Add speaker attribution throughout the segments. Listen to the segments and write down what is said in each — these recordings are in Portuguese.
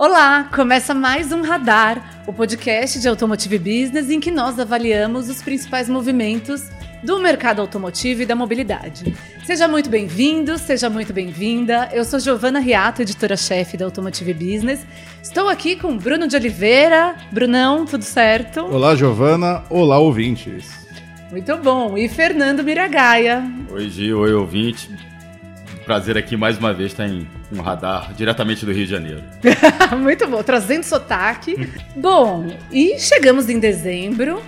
Speaker 1: Olá, começa mais um Radar, o podcast de Automotive Business em que nós avaliamos os principais movimentos do mercado automotivo e da mobilidade. Seja muito bem-vindo, seja muito bem-vinda. Eu sou Giovana Riato, editora-chefe da Automotive Business. Estou aqui com Bruno de Oliveira. Brunão, tudo certo?
Speaker 2: Olá, Giovana. Olá, ouvintes.
Speaker 1: Muito bom. E Fernando Miragaia.
Speaker 3: Oi, Gil. Oi, ouvinte. Prazer aqui mais uma vez estar em um radar diretamente do Rio de Janeiro.
Speaker 1: Muito bom, trazendo sotaque. bom, e chegamos em dezembro.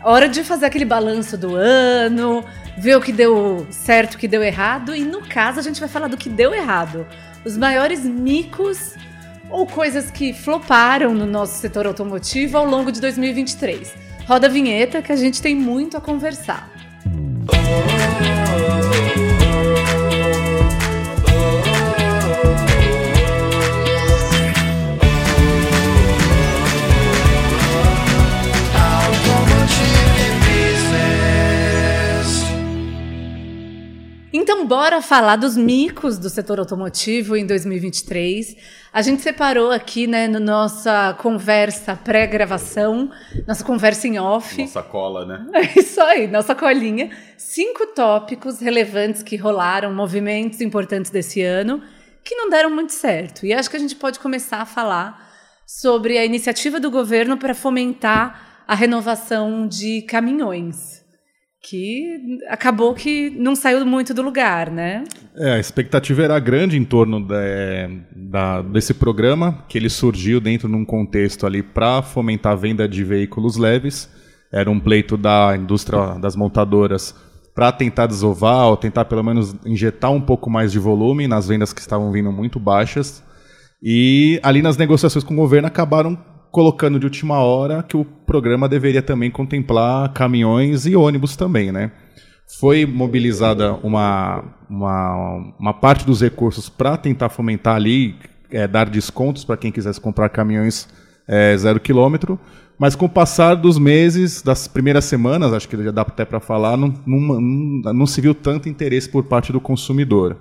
Speaker 1: Hora de fazer aquele balanço do ano, ver o que deu certo, o que deu errado. E no caso, a gente vai falar do que deu errado. Os maiores micos ou coisas que floparam no nosso setor automotivo ao longo de 2023. Roda a vinheta que a gente tem muito a conversar. Então, bora falar dos micos do setor automotivo em 2023. A gente separou aqui, né, na no nossa conversa pré-gravação, nossa conversa em off.
Speaker 3: Nossa cola, né?
Speaker 1: É isso aí, nossa colinha. Cinco tópicos relevantes que rolaram, movimentos importantes desse ano, que não deram muito certo. E acho que a gente pode começar a falar sobre a iniciativa do governo para fomentar a renovação de caminhões que acabou que não saiu muito do lugar, né?
Speaker 2: É, a expectativa era grande em torno de, da, desse programa, que ele surgiu dentro de um contexto ali para fomentar a venda de veículos leves. Era um pleito da indústria das montadoras para tentar desovar, ou tentar pelo menos injetar um pouco mais de volume nas vendas que estavam vindo muito baixas. E ali nas negociações com o governo acabaram colocando de última hora que o programa deveria também contemplar caminhões e ônibus também, né? Foi mobilizada uma, uma, uma parte dos recursos para tentar fomentar ali, é, dar descontos para quem quisesse comprar caminhões é, zero quilômetro, mas com o passar dos meses, das primeiras semanas, acho que já dá até para falar, não, não, não, se viu tanto interesse por parte do consumidor.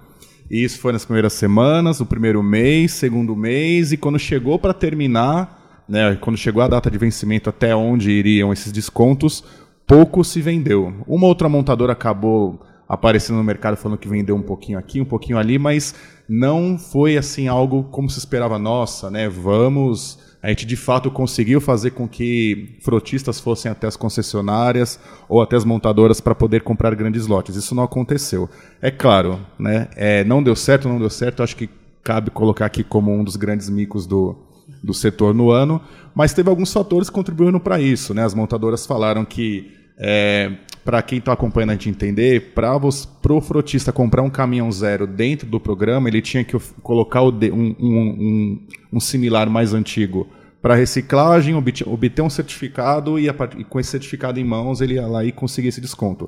Speaker 2: Isso foi nas primeiras semanas, o primeiro mês, segundo mês, e quando chegou para terminar, né, quando chegou a data de vencimento até onde iriam esses descontos, pouco se vendeu. Uma outra montadora acabou aparecendo no mercado falando que vendeu um pouquinho aqui, um pouquinho ali, mas não foi assim algo como se esperava. Nossa, né? Vamos. A gente de fato conseguiu fazer com que frotistas fossem até as concessionárias ou até as montadoras para poder comprar grandes lotes. Isso não aconteceu. É claro, né? É, não deu certo, não deu certo. Acho que cabe colocar aqui como um dos grandes micos do, do setor no ano, mas teve alguns fatores contribuindo para isso. Né? As montadoras falaram que, é, para quem está acompanhando a gente entender, para o frotista comprar um caminhão zero dentro do programa, ele tinha que colocar um, um, um, um similar mais antigo para reciclagem, obter, um certificado e, e, com esse certificado em mãos ele ia lá e conseguir esse desconto.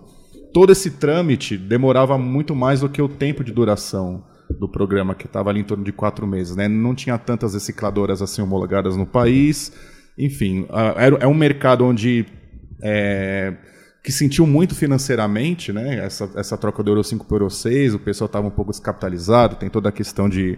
Speaker 2: Todo esse trâmite demorava muito mais do que o tempo de duração do programa, que estava ali em torno de quatro meses. Né? Não tinha tantas recicladoras assim homologadas no país. Enfim, é um mercado onde é, que sentiu muito financeiramente né? essa, essa troca do Euro 5 para o Euro 6, o pessoal estava um pouco descapitalizado, tem toda a questão de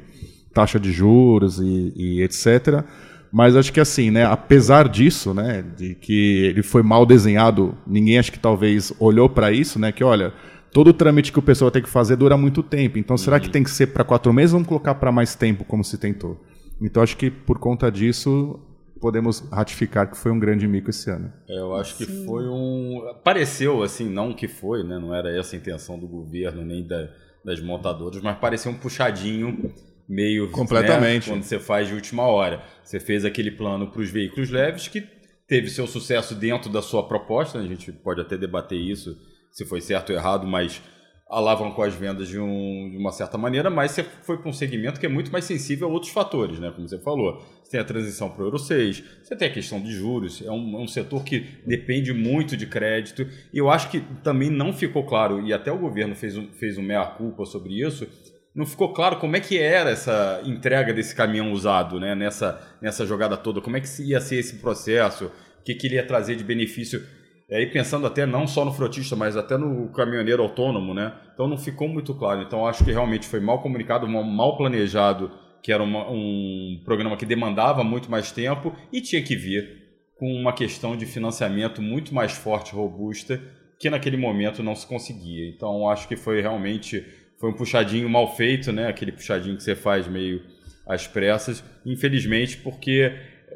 Speaker 2: taxa de juros e, e etc. Mas acho que assim, né, apesar disso, né, de que ele foi mal desenhado, ninguém acho que talvez olhou para isso, né, que olha, todo o trâmite que o pessoal tem que fazer dura muito tempo. Então, será uhum. que tem que ser para quatro meses? Vamos colocar para mais tempo, como se tentou. Então, acho que por conta disso podemos ratificar que foi um grande mico esse ano.
Speaker 3: É, eu acho que Sim. foi um. Pareceu assim, não que foi, né? Não era essa a intenção do governo nem da, das montadoras, mas pareceu um puxadinho meio
Speaker 2: né, completamente
Speaker 3: né? quando você faz de última hora. Você fez aquele plano para os veículos leves que teve seu sucesso dentro da sua proposta. A gente pode até debater isso se foi certo ou errado, mas alavancou as vendas de, um, de uma certa maneira, mas você foi para um segmento que é muito mais sensível a outros fatores, né? como você falou. Você tem a transição para o Euro 6, você tem a questão de juros, é um, é um setor que depende muito de crédito, e eu acho que também não ficou claro, e até o governo fez um, fez um meia-culpa sobre isso, não ficou claro como é que era essa entrega desse caminhão usado né? nessa, nessa jogada toda, como é que ia ser esse processo, o que, que ele ia trazer de benefício e aí pensando até não só no frotista, mas até no caminhoneiro autônomo, né? Então não ficou muito claro. Então acho que realmente foi mal comunicado, mal planejado que era uma, um programa que demandava muito mais tempo e tinha que vir com uma questão de financiamento muito mais forte, robusta, que naquele momento não se conseguia. Então acho que foi realmente foi um puxadinho mal feito, né? Aquele puxadinho que você faz meio às pressas, infelizmente, porque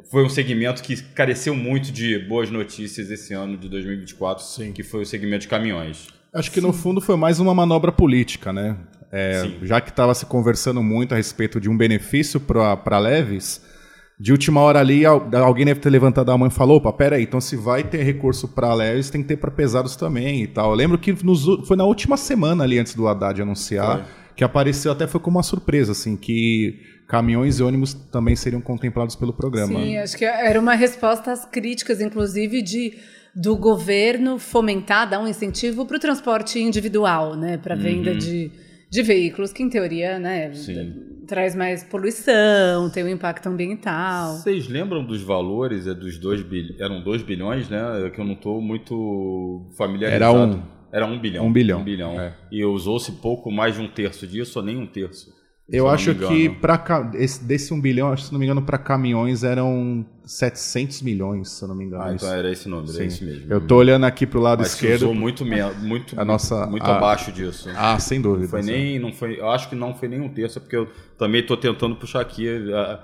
Speaker 3: foi um segmento que careceu muito de boas notícias esse ano de 2024, Sim. que foi o segmento de caminhões.
Speaker 2: Acho que Sim. no fundo foi mais uma manobra política, né? É, já que estava se conversando muito a respeito de um benefício para leves, de última hora ali alguém deve ter levantado a mão e falou: opa, peraí, então se vai ter recurso para leves, tem que ter para pesados também e tal. Eu lembro que nos, foi na última semana ali antes do Haddad anunciar. Foi que apareceu até foi como uma surpresa, assim, que caminhões e ônibus também seriam contemplados pelo programa.
Speaker 1: Sim, acho que era uma resposta às críticas, inclusive, de do governo fomentar, dar um incentivo para o transporte individual, né, para venda uhum. de, de veículos, que em teoria, né, traz mais poluição, tem um impacto ambiental.
Speaker 3: Vocês lembram dos valores? É dos dois bil... eram 2 bilhões, né? Que eu não estou muito familiarizado.
Speaker 2: Era um.
Speaker 3: Era um bilhão.
Speaker 2: Um bilhão.
Speaker 3: Um bilhão. É. E usou-se pouco mais de um terço disso, ou nem um terço.
Speaker 2: Eu acho que para desse um bilhão, se não me engano, para caminhões eram 700 milhões, se eu não me engano.
Speaker 3: Ah, então era esse número, Sim. é esse mesmo.
Speaker 2: Eu tô olhando aqui pro lado
Speaker 3: Mas
Speaker 2: esquerdo.
Speaker 3: usou muito muito a nossa muito a... abaixo disso.
Speaker 2: Ah, sem dúvida.
Speaker 3: Não foi nem não foi, eu acho que não foi nem um terço, porque eu também estou tentando puxar aqui a,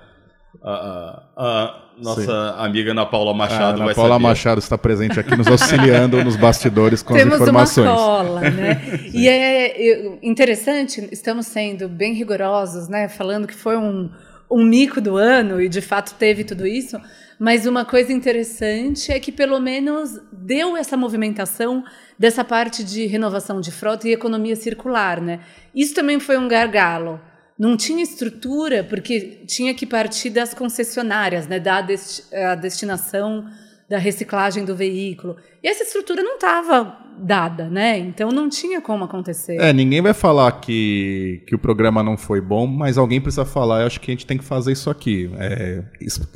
Speaker 3: a, a nossa Sim. amiga Ana Paula Machado.
Speaker 2: A Ana Paula
Speaker 3: saber.
Speaker 2: Machado está presente aqui nos auxiliando nos bastidores com
Speaker 1: Temos
Speaker 2: as informações.
Speaker 1: Temos uma cola, né? e é interessante, estamos sendo bem rigorosos, né? Falando que foi um, um mico do ano e de fato teve tudo isso. Mas uma coisa interessante é que pelo menos deu essa movimentação dessa parte de renovação de frota e economia circular, né? Isso também foi um gargalo não tinha estrutura, porque tinha que partir das concessionárias, né, da desti a destinação da reciclagem do veículo. E essa estrutura não estava dada, né? Então não tinha como acontecer.
Speaker 2: É, ninguém vai falar que, que o programa não foi bom, mas alguém precisa falar, eu acho que a gente tem que fazer isso aqui. É,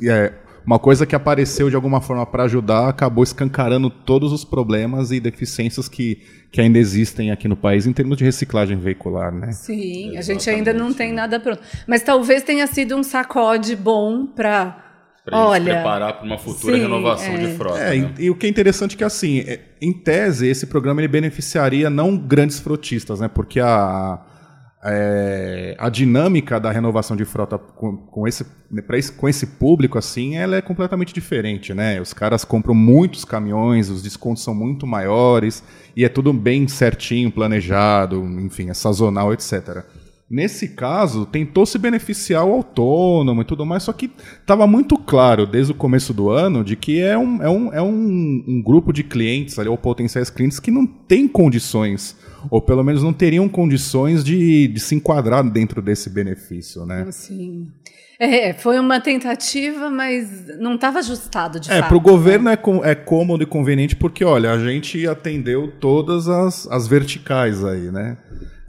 Speaker 2: é uma coisa que apareceu de alguma forma para ajudar acabou escancarando todos os problemas e deficiências que, que ainda existem aqui no país em termos de reciclagem veicular, né?
Speaker 1: Sim, Exatamente. a gente ainda não tem nada pronto. Mas talvez tenha sido um sacode bom para
Speaker 3: para Olha, preparar para uma futura sim, renovação é. de frota.
Speaker 2: É,
Speaker 3: né?
Speaker 2: e, e, o que é interessante é que, assim, é, em tese, esse programa ele beneficiaria não grandes frotistas, né? Porque a, é, a dinâmica da renovação de frota com, com, esse, esse, com esse público assim, ela é completamente diferente, né? Os caras compram muitos caminhões, os descontos são muito maiores e é tudo bem certinho, planejado, enfim, é sazonal, etc. Nesse caso, tentou se beneficiar o autônomo e tudo mais, só que estava muito claro desde o começo do ano de que é um, é um, é um, um grupo de clientes, ali, ou potenciais clientes, que não tem condições ou pelo menos não teriam condições de, de se enquadrar dentro desse benefício, né?
Speaker 1: Sim. É, foi uma tentativa, mas não estava ajustado de
Speaker 2: é,
Speaker 1: fato.
Speaker 2: É, para o governo né? é, é cômodo e conveniente porque, olha, a gente atendeu todas as, as verticais aí, né?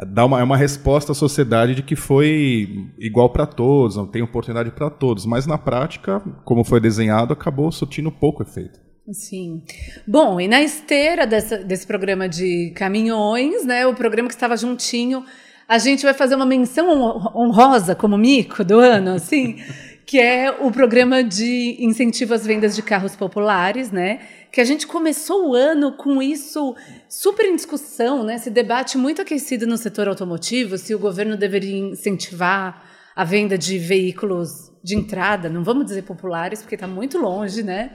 Speaker 2: Dá uma, é uma resposta à sociedade de que foi igual para todos, não tem oportunidade para todos, mas na prática, como foi desenhado, acabou surtindo pouco efeito.
Speaker 1: Sim. Bom, e na esteira dessa, desse programa de caminhões, né, o programa que estava juntinho, a gente vai fazer uma menção honrosa como mico do ano, assim, que é o programa de incentivo às vendas de carros populares, né? Que a gente começou o ano com isso super em discussão, né? Esse debate muito aquecido no setor automotivo, se o governo deveria incentivar a venda de veículos de entrada, não vamos dizer populares, porque está muito longe, né?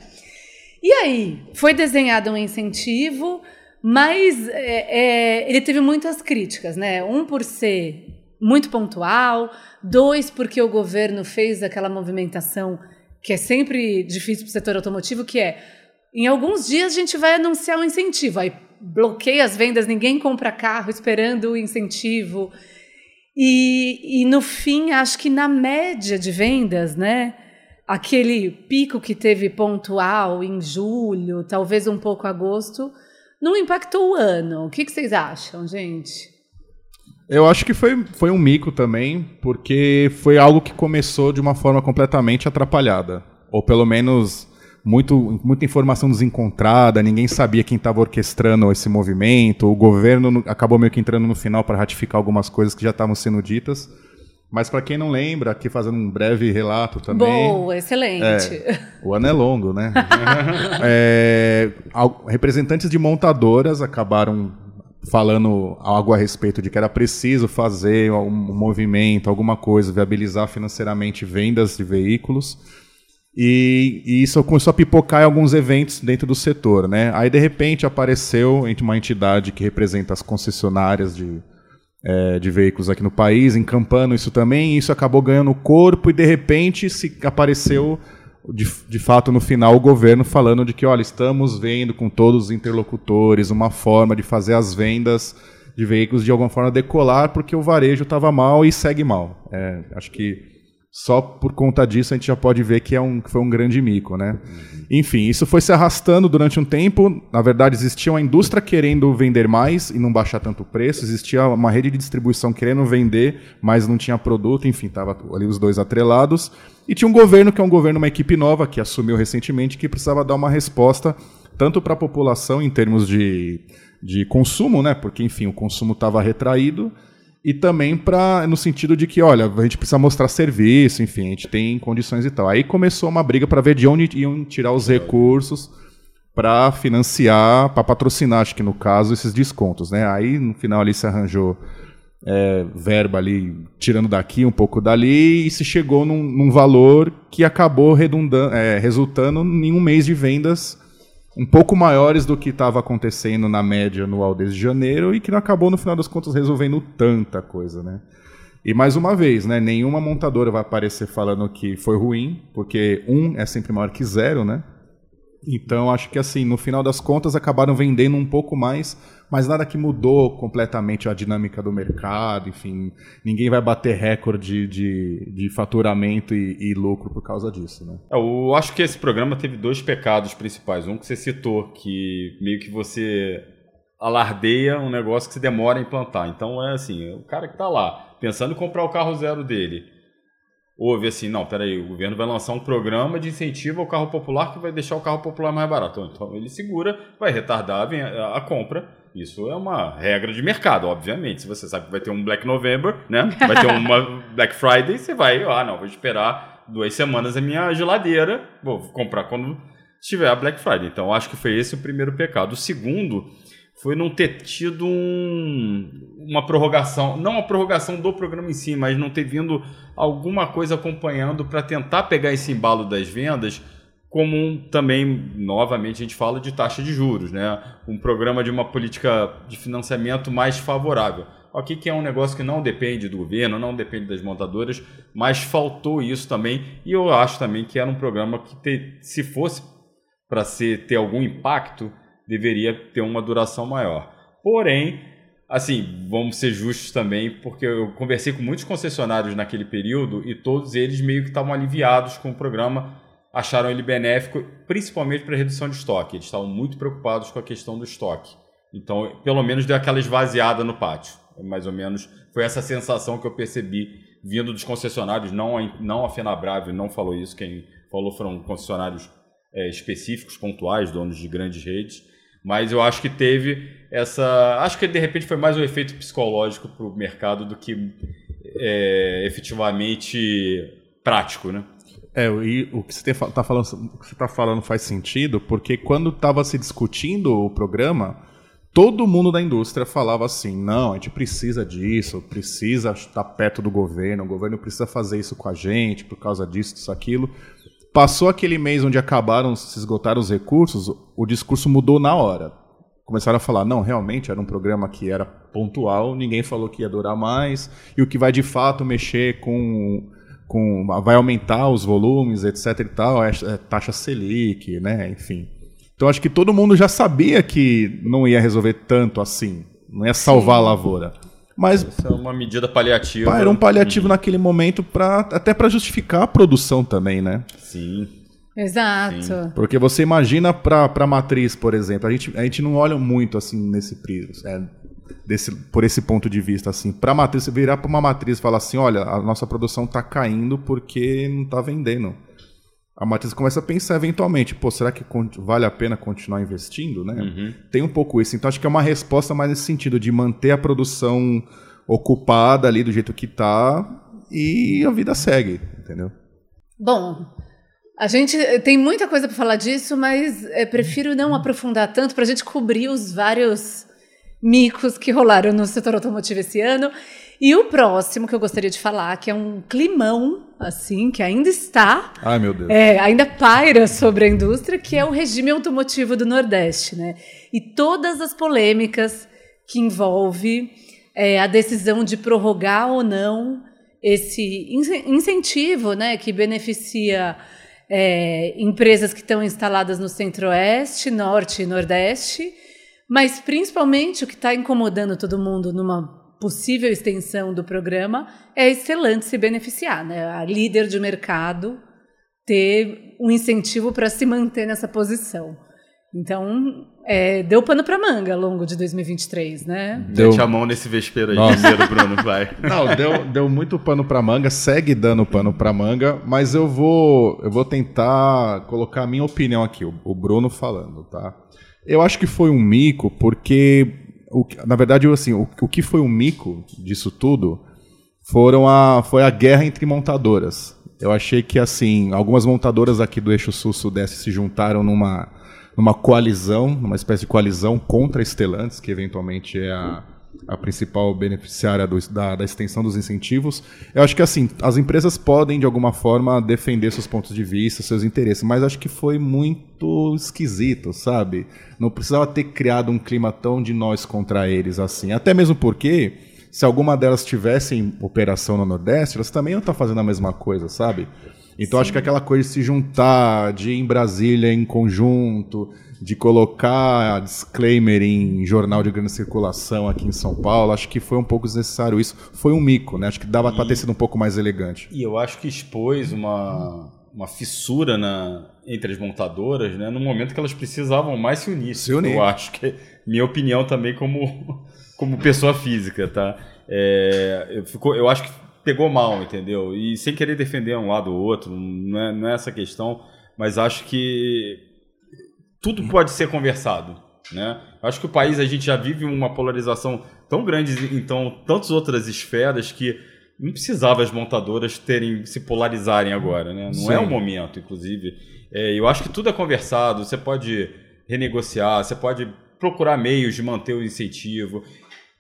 Speaker 1: E aí, foi desenhado um incentivo, mas é, é, ele teve muitas críticas, né? Um por ser muito pontual, dois porque o governo fez aquela movimentação que é sempre difícil para o setor automotivo, que é em alguns dias a gente vai anunciar um incentivo, aí bloqueia as vendas, ninguém compra carro esperando o incentivo. E, e no fim, acho que na média de vendas, né? Aquele pico que teve pontual em julho, talvez um pouco agosto, não impactou o ano. O que, que vocês acham, gente?
Speaker 2: Eu acho que foi, foi um mico também, porque foi algo que começou de uma forma completamente atrapalhada. Ou pelo menos muito, muita informação desencontrada, ninguém sabia quem estava orquestrando esse movimento, o governo acabou meio que entrando no final para ratificar algumas coisas que já estavam sendo ditas. Mas para quem não lembra, aqui fazendo um breve relato também.
Speaker 1: Boa, excelente.
Speaker 2: É, o ano é longo, né? é, representantes de montadoras acabaram falando algo a respeito de que era preciso fazer um movimento, alguma coisa, viabilizar financeiramente vendas de veículos. E, e, isso começou a pipocar em alguns eventos dentro do setor, né? Aí de repente apareceu uma entidade que representa as concessionárias de, é, de veículos aqui no país, encampando isso também, e isso acabou ganhando corpo e de repente se apareceu de, de fato no final o governo falando de que, olha, estamos vendo com todos os interlocutores uma forma de fazer as vendas de veículos de alguma forma decolar porque o varejo estava mal e segue mal. É, acho que só por conta disso a gente já pode ver que, é um, que foi um grande mico, né? Uhum. Enfim, isso foi se arrastando durante um tempo. Na verdade, existia uma indústria querendo vender mais e não baixar tanto o preço. Existia uma rede de distribuição querendo vender, mas não tinha produto. Enfim, tava ali os dois atrelados. E tinha um governo que é um governo, uma equipe nova que assumiu recentemente, que precisava dar uma resposta tanto para a população em termos de, de consumo, né? Porque enfim, o consumo estava retraído e também para no sentido de que, olha, a gente precisa mostrar serviço, enfim, a gente tem condições e tal. Aí começou uma briga para ver de onde iam tirar os recursos para financiar, para patrocinar, acho que no caso, esses descontos, né? Aí no final ali se arranjou é, verba ali, tirando daqui, um pouco dali, e se chegou num, num valor que acabou redundando, é, resultando em um mês de vendas um pouco maiores do que estava acontecendo na média anual desde janeiro e que não acabou, no final das contas, resolvendo tanta coisa, né? E mais uma vez, né, nenhuma montadora vai aparecer falando que foi ruim, porque um é sempre maior que zero, né? Então acho que assim, no final das contas, acabaram vendendo um pouco mais, mas nada que mudou completamente a dinâmica do mercado, enfim, ninguém vai bater recorde de, de faturamento e, e lucro por causa disso, né?
Speaker 3: É, eu acho que esse programa teve dois pecados principais. Um que você citou, que meio que você alardeia um negócio que se demora a implantar. Então é assim, o cara que está lá, pensando em comprar o carro zero dele, houve assim, não, peraí, o governo vai lançar um programa de incentivo ao carro popular que vai deixar o carro popular mais barato. Então ele segura, vai retardar a, a compra. Isso é uma regra de mercado, obviamente. Se você sabe que vai ter um Black November, né? Vai ter uma Black Friday, você vai, ah, não, vou esperar duas semanas a minha geladeira, vou comprar quando tiver a Black Friday. Então acho que foi esse o primeiro pecado. O segundo foi não ter tido um, uma prorrogação, não a prorrogação do programa em si, mas não ter vindo alguma coisa acompanhando para tentar pegar esse embalo das vendas, como um, também, novamente, a gente fala de taxa de juros, né? um programa de uma política de financiamento mais favorável. Ok, que é um negócio que não depende do governo, não depende das montadoras, mas faltou isso também, e eu acho também que era um programa que, ter, se fosse para ter algum impacto, deveria ter uma duração maior. Porém, assim, vamos ser justos também, porque eu conversei com muitos concessionários naquele período e todos eles meio que estavam aliviados com o programa, acharam ele benéfico, principalmente para redução de estoque. Eles estavam muito preocupados com a questão do estoque. Então, pelo menos deu aquela esvaziada no pátio. Mais ou menos foi essa sensação que eu percebi vindo dos concessionários, não a, não a Fenabrave não falou isso, quem falou foram concessionários é, específicos, pontuais, donos de grandes redes. Mas eu acho que teve essa. Acho que de repente foi mais um efeito psicológico para o mercado do que é, efetivamente prático, né?
Speaker 2: É, e o que você está falando, tá falando faz sentido, porque quando estava se discutindo o programa, todo mundo da indústria falava assim: não, a gente precisa disso, precisa estar perto do governo, o governo precisa fazer isso com a gente por causa disso, disso, aquilo. Passou aquele mês onde acabaram, se esgotaram os recursos, o discurso mudou na hora. Começaram a falar, não, realmente era um programa que era pontual, ninguém falou que ia durar mais, e o que vai de fato mexer com. com vai aumentar os volumes, etc e tal, é, é taxa Selic, né? Enfim. Então acho que todo mundo já sabia que não ia resolver tanto assim, não ia salvar Sim. a lavoura. Mas
Speaker 3: Isso é uma medida paliativa.
Speaker 2: Era um paliativo uhum. naquele momento para até para justificar a produção também, né?
Speaker 3: Sim.
Speaker 1: Exato. Sim.
Speaker 2: Porque você imagina para a matriz, por exemplo, a gente, a gente não olha muito assim nesse prisma, é, desse, por esse ponto de vista assim. Para a matriz, você virar para uma matriz e falar assim, olha, a nossa produção está caindo porque não está vendendo. A matriz começa a pensar eventualmente, pô, será que vale a pena continuar investindo, né? Uhum. Tem um pouco isso. Então acho que é uma resposta mais nesse sentido de manter a produção ocupada ali do jeito que está e a vida segue, entendeu?
Speaker 1: Bom, a gente tem muita coisa para falar disso, mas é, prefiro não aprofundar tanto para a gente cobrir os vários micos que rolaram no setor automotivo esse ano. E o próximo que eu gostaria de falar, que é um climão, assim, que ainda está.
Speaker 2: Ai, meu Deus.
Speaker 1: É, ainda paira sobre a indústria, que é o regime automotivo do Nordeste, né? E todas as polêmicas que envolve é, a decisão de prorrogar ou não esse incentivo, né, que beneficia é, empresas que estão instaladas no Centro-Oeste, Norte e Nordeste, mas principalmente o que está incomodando todo mundo numa possível extensão do programa é a Stellantis se beneficiar, né? A líder de mercado ter um incentivo para se manter nessa posição. Então, é, deu pano para manga ao longo de 2023, né?
Speaker 3: Deu a mão nesse vespeiro aí, primeiro, Bruno, vai.
Speaker 2: Não, deu, deu muito pano para manga, segue dando pano para manga, mas eu vou, eu vou tentar colocar a minha opinião aqui, o, o Bruno falando, tá? Eu acho que foi um mico, porque, o, na verdade, assim, o, o que foi um mico disso tudo foram a, foi a guerra entre montadoras. Eu achei que, assim, algumas montadoras aqui do eixo sul-sudeste se juntaram numa numa coalizão, numa espécie de coalizão contra a Stellantis, que eventualmente é a, a principal beneficiária do, da, da, extensão dos incentivos. Eu acho que assim, as empresas podem de alguma forma defender seus pontos de vista, seus interesses, mas acho que foi muito esquisito, sabe? Não precisava ter criado um clima tão de nós contra eles assim. Até mesmo porque se alguma delas tivesse em operação no Nordeste, elas também não estão fazendo a mesma coisa, sabe? Então Sim. acho que aquela coisa de se juntar, de ir em Brasília em conjunto, de colocar disclaimer em jornal de grande circulação aqui em São Paulo, acho que foi um pouco desnecessário isso. Foi um mico, né? Acho que dava para ter sido um pouco mais elegante.
Speaker 3: E eu acho que expôs uma, uma fissura na, entre as montadoras, né? No momento que elas precisavam mais se unir.
Speaker 2: Se unir.
Speaker 3: Eu acho que minha opinião também como como pessoa física, tá? É, eu, fico, eu acho que pegou mal, entendeu? E sem querer defender um lado ou outro, não é, não é essa questão, mas acho que tudo pode ser conversado. Né? Acho que o país a gente já vive uma polarização tão grande então, tantas outras esferas que não precisava as montadoras terem se polarizarem agora, né? Não Sim. é o momento, inclusive. É, eu acho que tudo é conversado. Você pode renegociar, você pode procurar meios de manter o incentivo.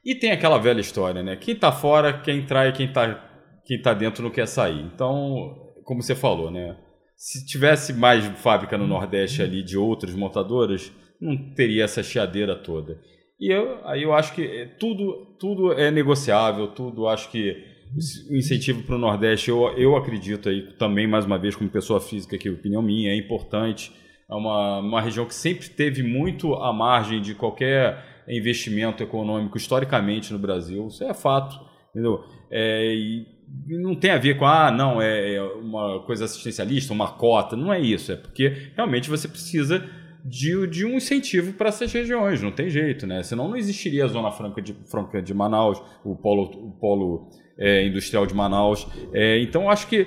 Speaker 3: E tem aquela velha história, né? Quem está fora, quem trai, quem está quem está dentro não quer sair. Então, como você falou, né? Se tivesse mais fábrica no Nordeste ali de outras montadoras, não teria essa chiadeira toda. E eu, aí eu acho que é tudo, tudo é negociável, tudo acho que o incentivo para o Nordeste, eu, eu acredito aí também, mais uma vez, como pessoa física, que opinião minha, é importante. É uma, uma região que sempre teve muito à margem de qualquer investimento econômico historicamente no Brasil, isso é fato. Entendeu? É, e não tem a ver com, ah, não, é, é uma coisa assistencialista, uma cota. Não é isso. É porque realmente você precisa de, de um incentivo para essas regiões. Não tem jeito, né? Senão não existiria a Zona Franca de, Franca de Manaus, o polo, o polo é, industrial de Manaus. É, então, acho que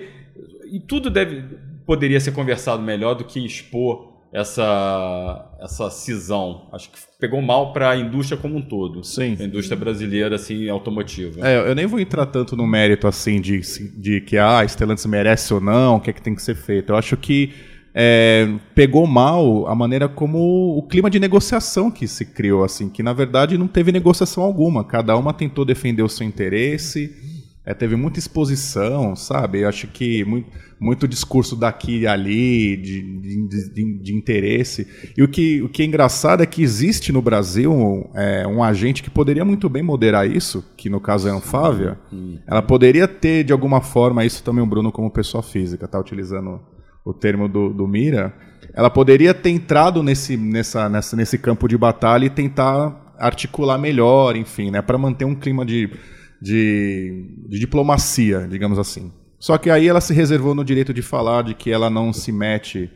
Speaker 3: e tudo deve, poderia ser conversado melhor do que expor essa, essa cisão. Acho que pegou mal para a indústria como um todo.
Speaker 2: Sim.
Speaker 3: A indústria brasileira, assim, automotiva.
Speaker 2: É, eu nem vou entrar tanto no mérito, assim, de, de que ah, a Stellantis merece ou não, o que é que tem que ser feito. Eu acho que é, pegou mal a maneira como o clima de negociação que se criou, assim, que na verdade não teve negociação alguma. Cada uma tentou defender o seu interesse é, teve muita exposição, sabe? Eu acho que muito, muito discurso daqui e ali, de, de, de, de, interesse. E o que, o que é engraçado é que existe no Brasil é, um agente que poderia muito bem moderar isso, que no caso é a Anfávia. Ela poderia ter, de alguma forma, isso também o Bruno como pessoa física, tá utilizando o termo do, do Mira. Ela poderia ter entrado nesse, nessa, nessa, nesse campo de batalha e tentar articular melhor, enfim, né? Para manter um clima de de, de diplomacia, digamos assim. Só que aí ela se reservou no direito de falar de que ela não se mete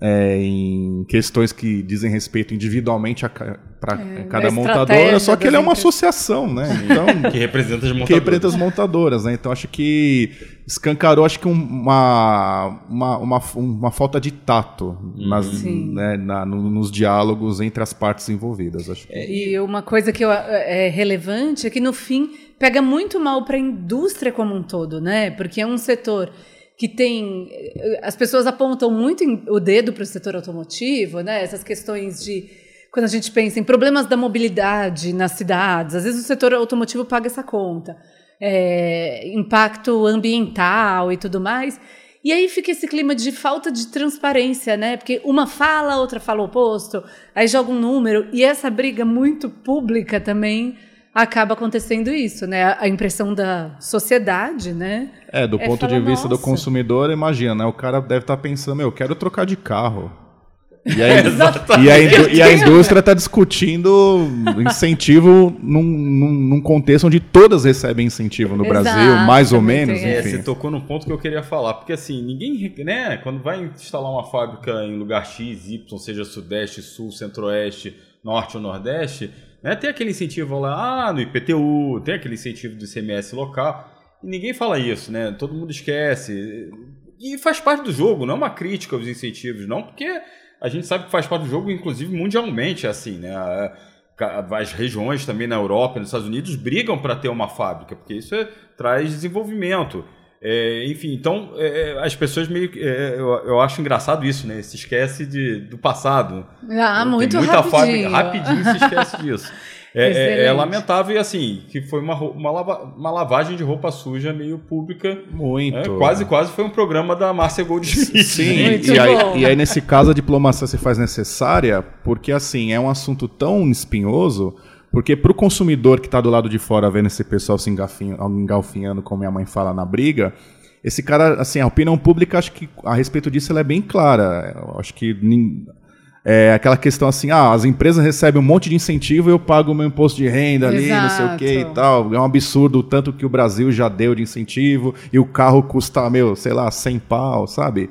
Speaker 2: é, em questões que dizem respeito individualmente para
Speaker 1: É,
Speaker 2: cada
Speaker 1: da
Speaker 2: montadora, só que ele é uma associação, né? Então,
Speaker 3: Que representa as montadoras.
Speaker 2: que representa as montadoras, né? Então acho que escancarou acho que um- uma, uma, uma, uma falta de tato nas,
Speaker 1: Sim.
Speaker 2: né, na- no- nos diálogos entre as partes envolvidas. Acho que.
Speaker 1: E uma coisa que eu- é relevante é que, no fim, pega muito mal para a indústria como um todo, né? Porque é um setor que tem. As pessoas apontam muito o dedo para o setor automotivo, né? Essas questões de. Quando a gente pensa em problemas da mobilidade nas cidades, às vezes o setor automotivo paga essa conta. É, impacto ambiental e tudo mais. E aí fica esse clima de falta de transparência, né? Porque uma fala, a outra fala o oposto, aí joga um número, e essa briga muito pública também acaba acontecendo isso, né? A- impressão da sociedade, né?
Speaker 2: É, do
Speaker 1: É,
Speaker 2: ponto de vista do
Speaker 1: "Nossa."
Speaker 2: consumidor, imagina, né? O cara deve estar pensando, meu, eu quero trocar de carro. E a,
Speaker 3: Exatamente.
Speaker 2: e a, e a indústria está discutindo incentivo num, num, num contexto onde todas recebem incentivo no
Speaker 1: Exato,
Speaker 2: Brasil, mais ou menos,
Speaker 1: tem
Speaker 3: É,
Speaker 2: enfim.
Speaker 3: você tocou num ponto que eu queria falar, porque assim, ninguém, né, quando vai instalar uma fábrica em lugar X, Y, seja Sudeste, Sul, Centro-Oeste, Norte ou Nordeste, né, tem aquele incentivo lá, ah, no IPTU, tem aquele incentivo do ICMS local, e ninguém fala isso, né, todo mundo esquece, e faz parte do jogo, não é uma crítica aos incentivos, não, porque a gente sabe que faz parte do jogo, inclusive mundialmente, assim, né, as regiões também na Europa nos Estados Unidos brigam para ter uma fábrica, porque isso é- traz desenvolvimento. É, enfim, então é, as pessoas meio que. é, eu, eu acho engraçado isso, né? Se esquece de, do passado.
Speaker 1: Ah,
Speaker 3: Tem
Speaker 1: muito
Speaker 3: muita
Speaker 1: rapidinho.
Speaker 3: fábrica- rapidinho se esquece disso. É, é- é lamentável e assim, que foi uma, uma, lava- uma lavagem de roupa suja meio pública.
Speaker 2: Muito.
Speaker 3: É, quase, quase foi um programa da Márcia Goldschmidt.
Speaker 2: Sim,
Speaker 1: Muito
Speaker 2: e aí,
Speaker 1: bom.
Speaker 2: e aí nesse caso a diplomacia se faz necessária porque assim é um assunto tão espinhoso porque para o consumidor que está do lado de fora vendo esse pessoal se engalfinhando, como minha mãe fala na briga, esse cara, assim, a opinião pública, acho que a respeito disso ela é bem clara. Eu acho que é aquela questão assim, ah, as empresas recebem um monte de incentivo e eu pago o meu imposto de renda ali, não sei o que e
Speaker 1: Exato.
Speaker 2: tal. É um absurdo o tanto que o Brasil já deu de incentivo e o carro custa, meu, sei lá, 100 pau, sabe?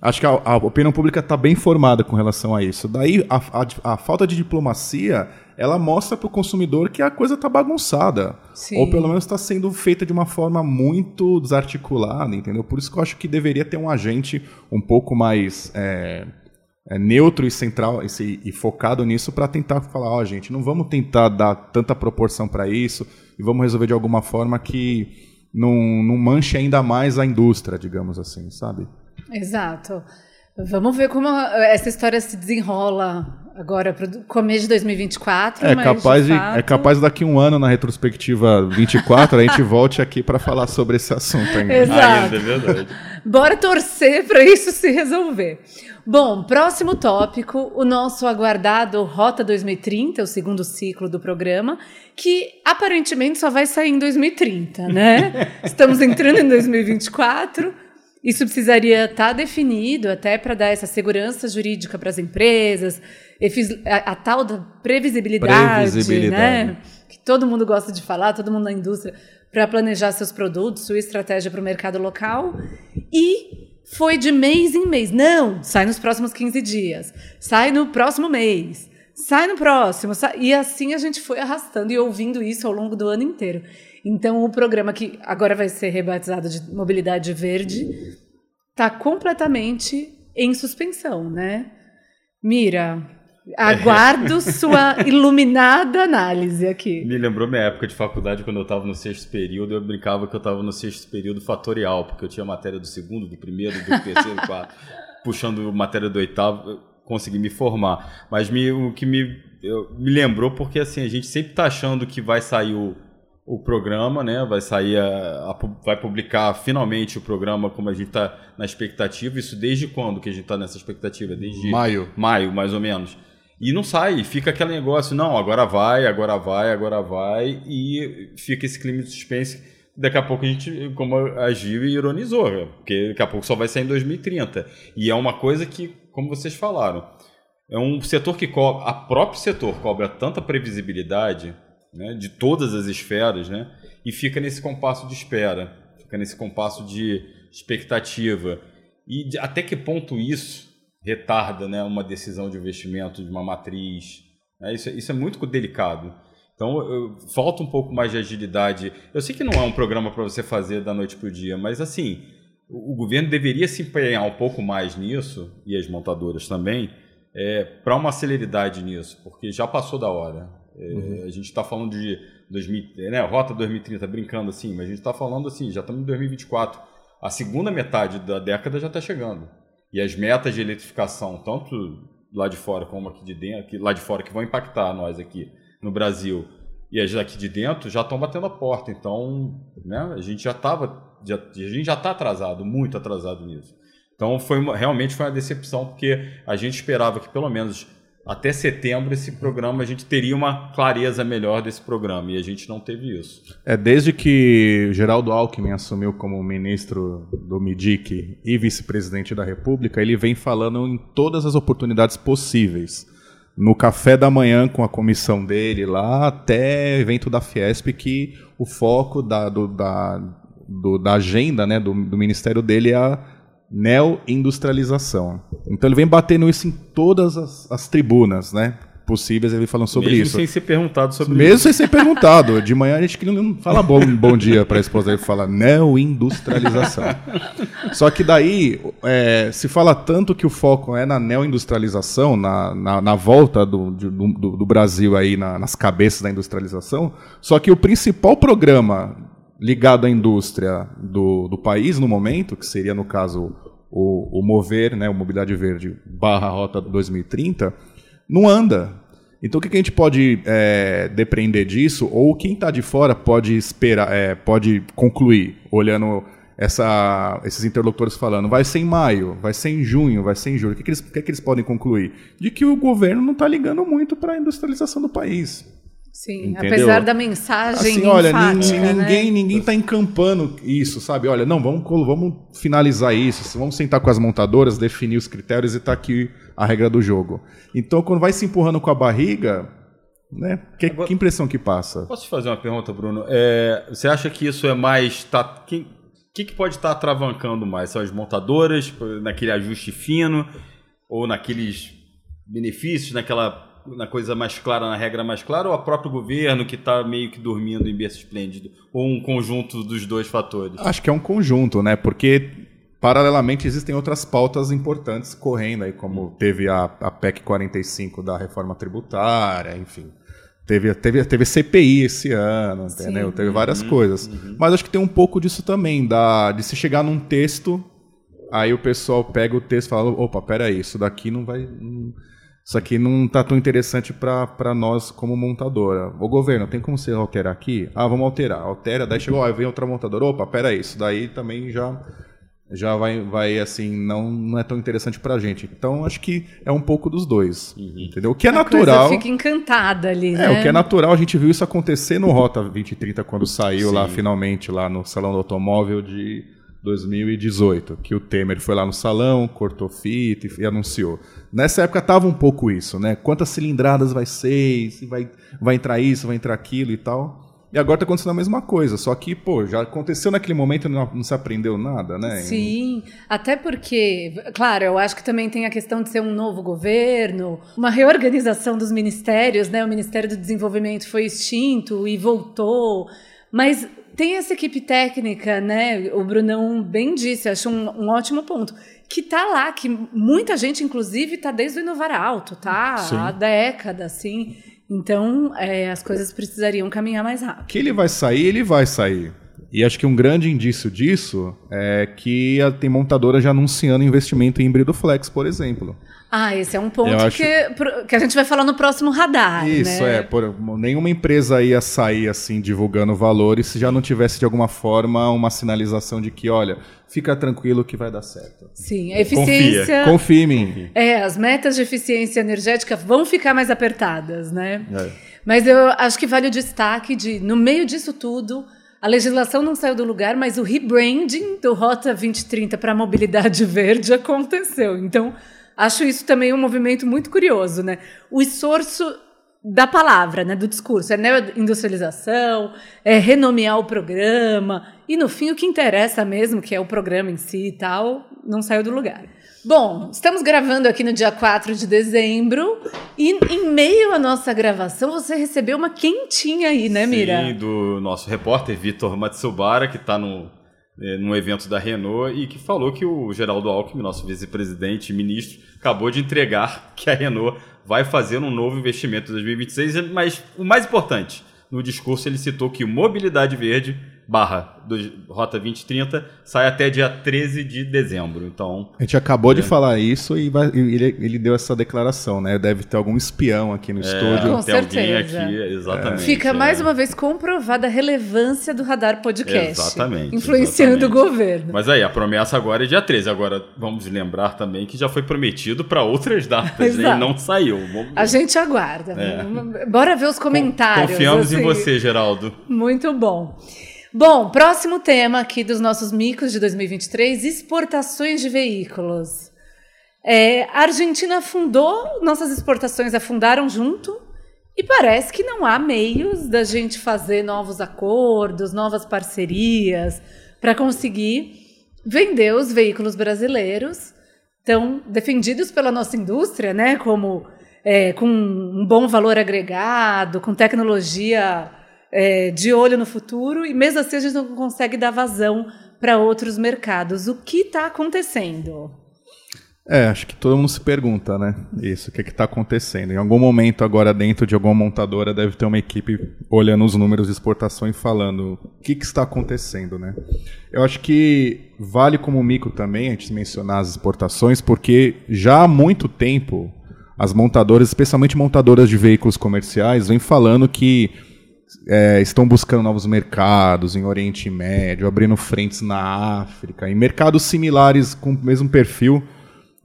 Speaker 2: Acho que a, a opinião pública está bem formada com relação a isso. Daí a, a- a falta de diplomacia, ela mostra para o consumidor que a coisa está bagunçada.
Speaker 1: Sim.
Speaker 2: Ou pelo menos está sendo feita de uma forma muito desarticulada, entendeu? Por isso que eu acho que deveria ter um agente um pouco mais é, é, neutro e central esse- e focado nisso para tentar falar, ó, gente, não vamos tentar dar tanta proporção para isso e vamos resolver de alguma forma que não, não manche ainda mais a indústria, digamos assim, sabe?
Speaker 1: Exato. Vamos ver como essa história se desenrola agora para o começo de 2024.
Speaker 2: É
Speaker 1: mas,
Speaker 2: capaz, de,
Speaker 1: fato,
Speaker 2: é capaz daqui um ano, na retrospectiva 24, a gente volte aqui para falar sobre esse assunto ainda.
Speaker 1: Exato.
Speaker 3: Ainda, é verdade.
Speaker 1: Bora torcer para isso se resolver. Bom, próximo tópico, o nosso aguardado Rota 2030, o segundo ciclo do programa, que aparentemente só vai sair em 2030, né? Estamos entrando em 2024. Isso precisaria estar definido até para dar essa segurança jurídica para as empresas, a, a tal da previsibilidade,
Speaker 2: Previsibilidade.
Speaker 1: né? Que todo mundo gosta de falar, todo mundo na indústria, para planejar seus produtos, sua estratégia para o mercado local. E foi de mês em mês. Não, sai nos próximos 15 dias, sai no próximo mês, sai no próximo. sai- E assim a gente foi arrastando e ouvindo isso ao longo do ano inteiro. Então, o programa que agora vai ser rebatizado de Mobilidade Verde está completamente em suspensão, né? Mira, aguardo sua iluminada análise aqui.
Speaker 3: Me lembrou minha época de faculdade, quando eu estava no sexto período, eu brincava que eu estava no sexto período fatorial, porque eu tinha matéria do segundo, do primeiro, do terceiro, do quarto, puxando matéria do oitavo, eu consegui me formar. Mas me- o que me, eu- me lembrou, porque assim, a gente sempre está achando que vai sair o, o programa, né? Vai sair, a, a vai publicar finalmente o programa como a gente está na expectativa. Isso desde quando que a gente está nessa expectativa? Desde
Speaker 2: Maio.
Speaker 3: maio, mais ou menos. E não sai, fica aquele negócio, não, agora vai, agora vai, agora vai, e fica esse clima de suspense. Daqui a pouco a gente, como agiu e ironizou, né? porque daqui a pouco só vai sair em 2030. E é uma coisa que, como vocês falaram, é um setor que cobra, a próprio setor cobra tanta previsibilidade né, de todas as esferas, né, e fica nesse compasso de espera, fica nesse compasso de expectativa. E de- até que ponto isso retarda né, uma decisão de investimento de uma matriz Né? Isso, isso é muito delicado. Então, eu, falta um pouco mais de agilidade. Eu sei que não é um programa para você fazer da noite para o dia, mas assim, o, o, governo deveria se empenhar um pouco mais nisso, e as montadoras também, é, para uma celeridade nisso, porque já passou da hora. É, uhum. A gente está falando de 2000, né, Rota 2030, brincando assim, mas a gente está falando assim, já estamos em 2024. A segunda metade da década já está chegando. E as metas de eletrificação, tanto lá de fora como aqui de dentro, lá de fora que vão impactar nós aqui, no Brasil e as daqui de dentro já estão batendo a porta. Então, né, a gente já estava, já, a gente já está atrasado, muito atrasado nisso. Então, foi uma, realmente foi uma decepção, porque a gente esperava que pelo menos até setembro esse programa a gente teria uma clareza melhor desse programa e a gente não teve isso.
Speaker 2: É desde que Geraldo Alckmin assumiu como ministro do MIDIC e vice-presidente da República, ele vem falando em todas as oportunidades possíveis no café da manhã com a comissão dele lá, até evento da Fiesp, que o foco da, do, da, do, da agenda né, do, do ministério dele é a neo-industrialização. Então ele vem batendo isso em todas as, as tribunas, né? possíveis, ele falando sobre
Speaker 3: Mesmo
Speaker 2: isso.
Speaker 3: sem ser perguntado sobre
Speaker 2: Mesmo isso. sem ser perguntado. De manhã a gente não fala bom, bom dia para a esposa, ele fala neo-industrialização. Só que daí é, se fala tanto que o foco é na neo-industrialização, na, na, na, volta do, do, do, Brasil aí na, nas cabeças da industrialização, só que o principal programa ligado à indústria do, do país no momento, que seria no caso o, o Mover, né, o Mobilidade Verde barra Rota 2030, não anda. Então o que, a gente pode é, depender disso, ou quem está de fora pode esperar, é, pode concluir, olhando essa, esses interlocutores falando, vai ser em maio, vai ser em junho, vai ser em julho. O que, que, eles, que, que eles podem concluir? De que o governo não está ligando muito para a industrialização do país.
Speaker 1: Sim, Entendeu? apesar da mensagem
Speaker 2: assim, olha, enfática, ninguém, né? ninguém está encampando isso, sabe? Olha, não, vamos, vamos finalizar isso, vamos sentar com as montadoras, definir os critérios e está aqui a regra do jogo. Então, quando vai se empurrando com a barriga, né? Que, Agora, que impressão que passa?
Speaker 3: Posso te fazer uma pergunta, Bruno? É, você acha que isso é mais tá, quem, que, que pode estar tá atravancando mais? São as montadoras, naquele ajuste fino, ou naqueles benefícios, naquela na coisa mais clara, na regra mais clara, ou a próprio governo que está meio que dormindo em berço esplêndido? Ou um conjunto dos dois fatores?
Speaker 2: Acho que é um conjunto, né? Porque paralelamente existem outras pautas importantes correndo aí, como teve a, a PEC 45 da reforma tributária, enfim. Teve, teve, teve CPI esse ano, entendeu? Teve várias uhum, coisas. Uhum. Mas acho que tem um pouco disso também, da, de se chegar num texto, aí o pessoal pega o texto e fala, opa, peraí, isso daqui não vai... Não isso aqui não está tão interessante para nós como montadora. O governo, tem como você alterar aqui? Ah, vamos alterar. Altera, daí chegou, ó, vem outra montadora. Opa, pera isso daí também já já vai, vai assim, não, não é tão interessante para a gente. Então, acho que é um pouco dos dois, uhum. entendeu? O que é a natural...
Speaker 1: Coisa fica encantada ali,
Speaker 2: é,
Speaker 1: né?
Speaker 2: o que é natural, a gente viu isso acontecer no Rota 2030, quando saiu Sim. lá, finalmente, lá no Salão do Automóvel de 2018, que o Temer foi lá no salão, cortou fita e, e anunciou. Nessa época tava um pouco isso, né? Quantas cilindradas vai ser, se vai, vai entrar isso, vai entrar aquilo e tal. E agora está acontecendo a mesma coisa, só que, pô, já aconteceu naquele momento e não, não, se aprendeu nada, né?
Speaker 1: Sim, até porque, claro, eu acho que também tem a questão de ser um novo governo, uma reorganização dos ministérios, né? O Ministério do Desenvolvimento foi extinto e voltou, mas tem essa equipe técnica, né? O Brunão bem disse, acho um, um ótimo ponto. Que tá lá, que muita gente, inclusive, tá desde o Inovar Alto, tá? Sim. Há décadas, assim. Então, é, as coisas precisariam caminhar mais rápido.
Speaker 2: Que ele vai sair, ele vai sair. E acho que um grande indício disso é que tem montadora já anunciando investimento em híbrido flex, por exemplo.
Speaker 1: Ah, esse é um ponto acho... que, que a gente vai falar no próximo radar.
Speaker 2: Isso,
Speaker 1: né?
Speaker 2: é. Por, nenhuma empresa ia sair assim divulgando valores se já não tivesse de alguma forma uma sinalização de que, olha, fica tranquilo que vai dar certo.
Speaker 1: Sim, a eficiência.
Speaker 2: Confia, Confia em mim.
Speaker 1: É, as metas de eficiência energética vão ficar mais apertadas, né? É. Mas eu acho que vale o destaque de, no meio disso tudo, a legislação não saiu do lugar, mas o rebranding do Rota 2030 para a mobilidade verde aconteceu. Então, Acho isso também um movimento muito curioso, né? O esforço da palavra, né, do discurso, é neo-industrialização, é renomear o programa, e no fim o que interessa mesmo, que é o programa em si e tal, não saiu do lugar. Bom, estamos gravando aqui no dia 4 de dezembro e em meio à nossa gravação você recebeu uma quentinha aí, né, Mira?
Speaker 3: Sim, do nosso repórter Vitor Matsubara, que está no, é, num evento da Renault e que falou que o Geraldo Alckmin, nosso vice-presidente e ministro, acabou de entregar que a Renault vai fazer um novo investimento em 2026, mas o mais importante, no discurso ele citou que mobilidade verde barra do Rota 2030 sai até dia 13 de dezembro. Então.
Speaker 2: A gente acabou é. de falar isso e vai, ele, ele, deu essa declaração, né? Deve ter algum espião aqui no é, estúdio.
Speaker 1: Com certeza. Aqui,
Speaker 3: exatamente.
Speaker 1: Fica é. mais uma vez comprovada a relevância do Radar Podcast.
Speaker 3: Exatamente.
Speaker 1: Influenciando
Speaker 3: exatamente.
Speaker 1: o governo.
Speaker 3: Mas aí, a promessa agora é dia 13. Agora, vamos lembrar também que já foi prometido para outras datas e não saiu. Vamos...
Speaker 1: A gente aguarda. É. Bora ver os comentários.
Speaker 3: Confiamos assim. em você, Geraldo.
Speaker 1: Muito bom. Bom, próximo tema aqui dos nossos micos de 2023: exportações de veículos. É, a Argentina afundou, nossas exportações afundaram junto, e parece que não há meios da gente fazer novos acordos, novas parcerias para conseguir vender os veículos brasileiros, tão defendidos pela nossa indústria, né? Como é, com um bom valor agregado, com tecnologia é, de olho no futuro e mesmo assim a gente não consegue dar vazão para outros mercados. O que está acontecendo?
Speaker 2: É, acho que todo mundo se pergunta, né? Isso, o que está acontecendo? Em algum momento agora dentro de alguma montadora deve ter uma equipe olhando os números de exportação e falando o que, que está acontecendo, né? Eu acho que vale como mico também a gente mencionar as exportações, porque já há muito tempo as montadoras, especialmente montadoras de veículos comerciais, vêm falando que é, estão buscando novos mercados em Oriente Médio, abrindo frentes na África, em mercados similares com o mesmo perfil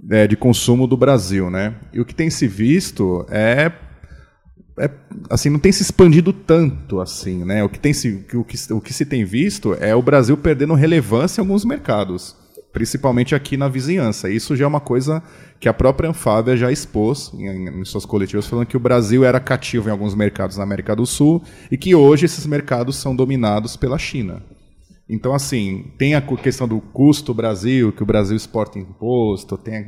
Speaker 2: é, de consumo do Brasil, né? E o que tem se visto é, é, assim não tem se expandido tanto assim, né? O que tem se o que, o que se tem visto é o Brasil perdendo relevância em alguns mercados principalmente aqui na vizinhança. Isso já é uma coisa que a própria Anfávia já expôs em, em, suas coletivas, falando que o Brasil era cativo em alguns mercados na América do Sul e que hoje esses mercados são dominados pela China. Então, assim, tem a questão do custo Brasil, que o Brasil exporta imposto, tem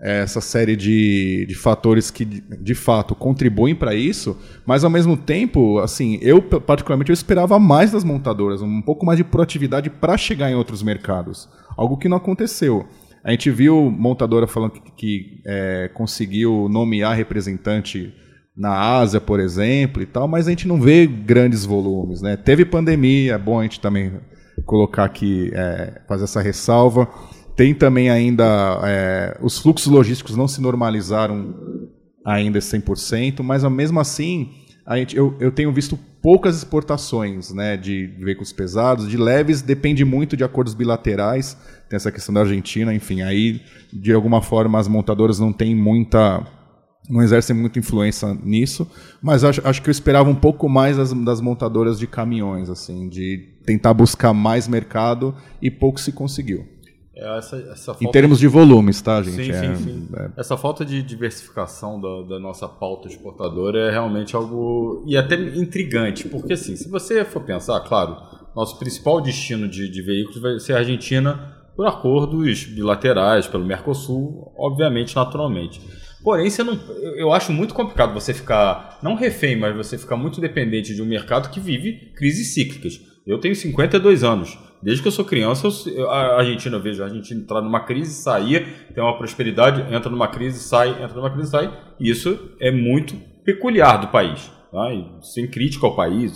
Speaker 2: é, essa série de, de fatores que, de fato, contribuem para isso, mas, ao mesmo tempo, assim, eu, particularmente, eu esperava mais das montadoras, um pouco mais de proatividade para chegar em outros mercados algo que não aconteceu. A gente viu montadora falando que, que é, conseguiu nomear representante na Ásia, por exemplo, e tal, mas a gente não vê grandes volumes. Né? Teve pandemia, é bom a gente também colocar aqui, é, fazer essa ressalva. Tem também ainda. É, os fluxos logísticos não se normalizaram ainda 100%, mas mesmo assim, a gente, eu, eu tenho visto poucas exportações né, de veículos pesados, de leves, depende muito de acordos bilaterais. Tem essa questão da Argentina, enfim, aí de alguma forma as montadoras não têm muita. não exercem muita influência nisso, mas acho, acho que eu esperava um pouco mais das, das montadoras de caminhões, assim, de tentar buscar mais mercado e pouco se conseguiu.
Speaker 3: É essa, essa
Speaker 2: em termos de... volumes, tá, gente?
Speaker 3: Sim, é, sim, sim. É... Essa falta de diversificação da, da, nossa pauta exportadora é realmente algo. e até intrigante, porque assim, se você for pensar, claro, nosso principal destino de, de veículos vai ser a Argentina por acordos bilaterais, pelo Mercosul, obviamente, naturalmente. Porém, você não, eu acho muito complicado você ficar, não refém, mas você ficar muito dependente de um mercado que vive crises cíclicas. Eu tenho 52 anos. Desde que eu sou criança, eu, a Argentina, eu vejo a Argentina entrar numa crise, sair, tem uma prosperidade, entra numa crise, sai, entra numa crise, sai. E isso é muito peculiar do país. Tá? Sem crítica ao país,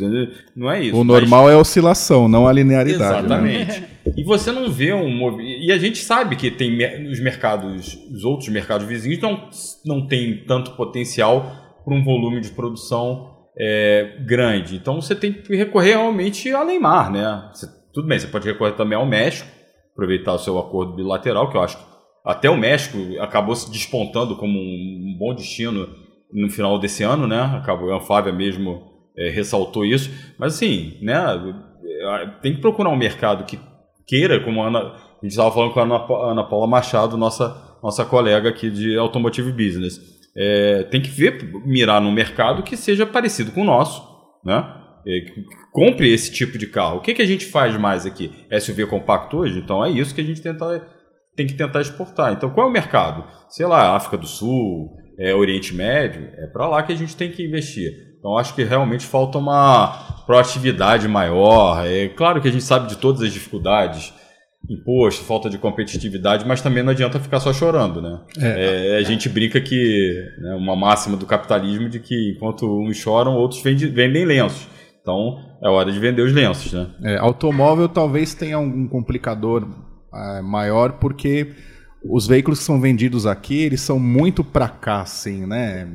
Speaker 3: não é isso.
Speaker 2: O normal mas... é oscilação, não a linearidade.
Speaker 3: Né? Exatamente. Né? E você não vê um movimento. E a gente sabe que tem os mercados, os outros mercados vizinhos não, não tem tanto potencial para um volume de produção é, grande. Então você tem que recorrer realmente a Neymar, né? Você tudo bem, você pode recorrer também ao México, aproveitar o seu acordo bilateral, que eu acho que até o México acabou se despontando como um, bom destino no final desse ano, né? Acabou, a Fábia mesmo é, ressaltou isso. Mas assim, né? É, tem que procurar um mercado que queira, como a, Ana, a gente estava falando com a Ana, Ana, Paula Machado, nossa, nossa colega aqui de Automotive Business. É, tem que ver, mirar num mercado que seja parecido com o nosso, né? É, compre esse tipo de carro. O que, que a gente faz mais aqui? SUV compacto hoje? Então é isso que a gente tenta tem que tentar exportar. Então, qual é o mercado? Sei lá, África do Sul, é, Oriente Médio, é para lá que a gente tem que investir. Então, acho que realmente falta uma proatividade maior. É claro que a gente sabe de todas as dificuldades, imposto, falta de competitividade, mas também não adianta ficar só chorando, né? É. É, a gente brinca que né, uma máxima do capitalismo de que enquanto uns choram, outros vendem, vendem lenços. Então, é hora de vender os lenços, né?
Speaker 2: É, automóvel talvez tenha um complicador é, maior porque os veículos que são vendidos aqui, eles são muito para cá, assim, né?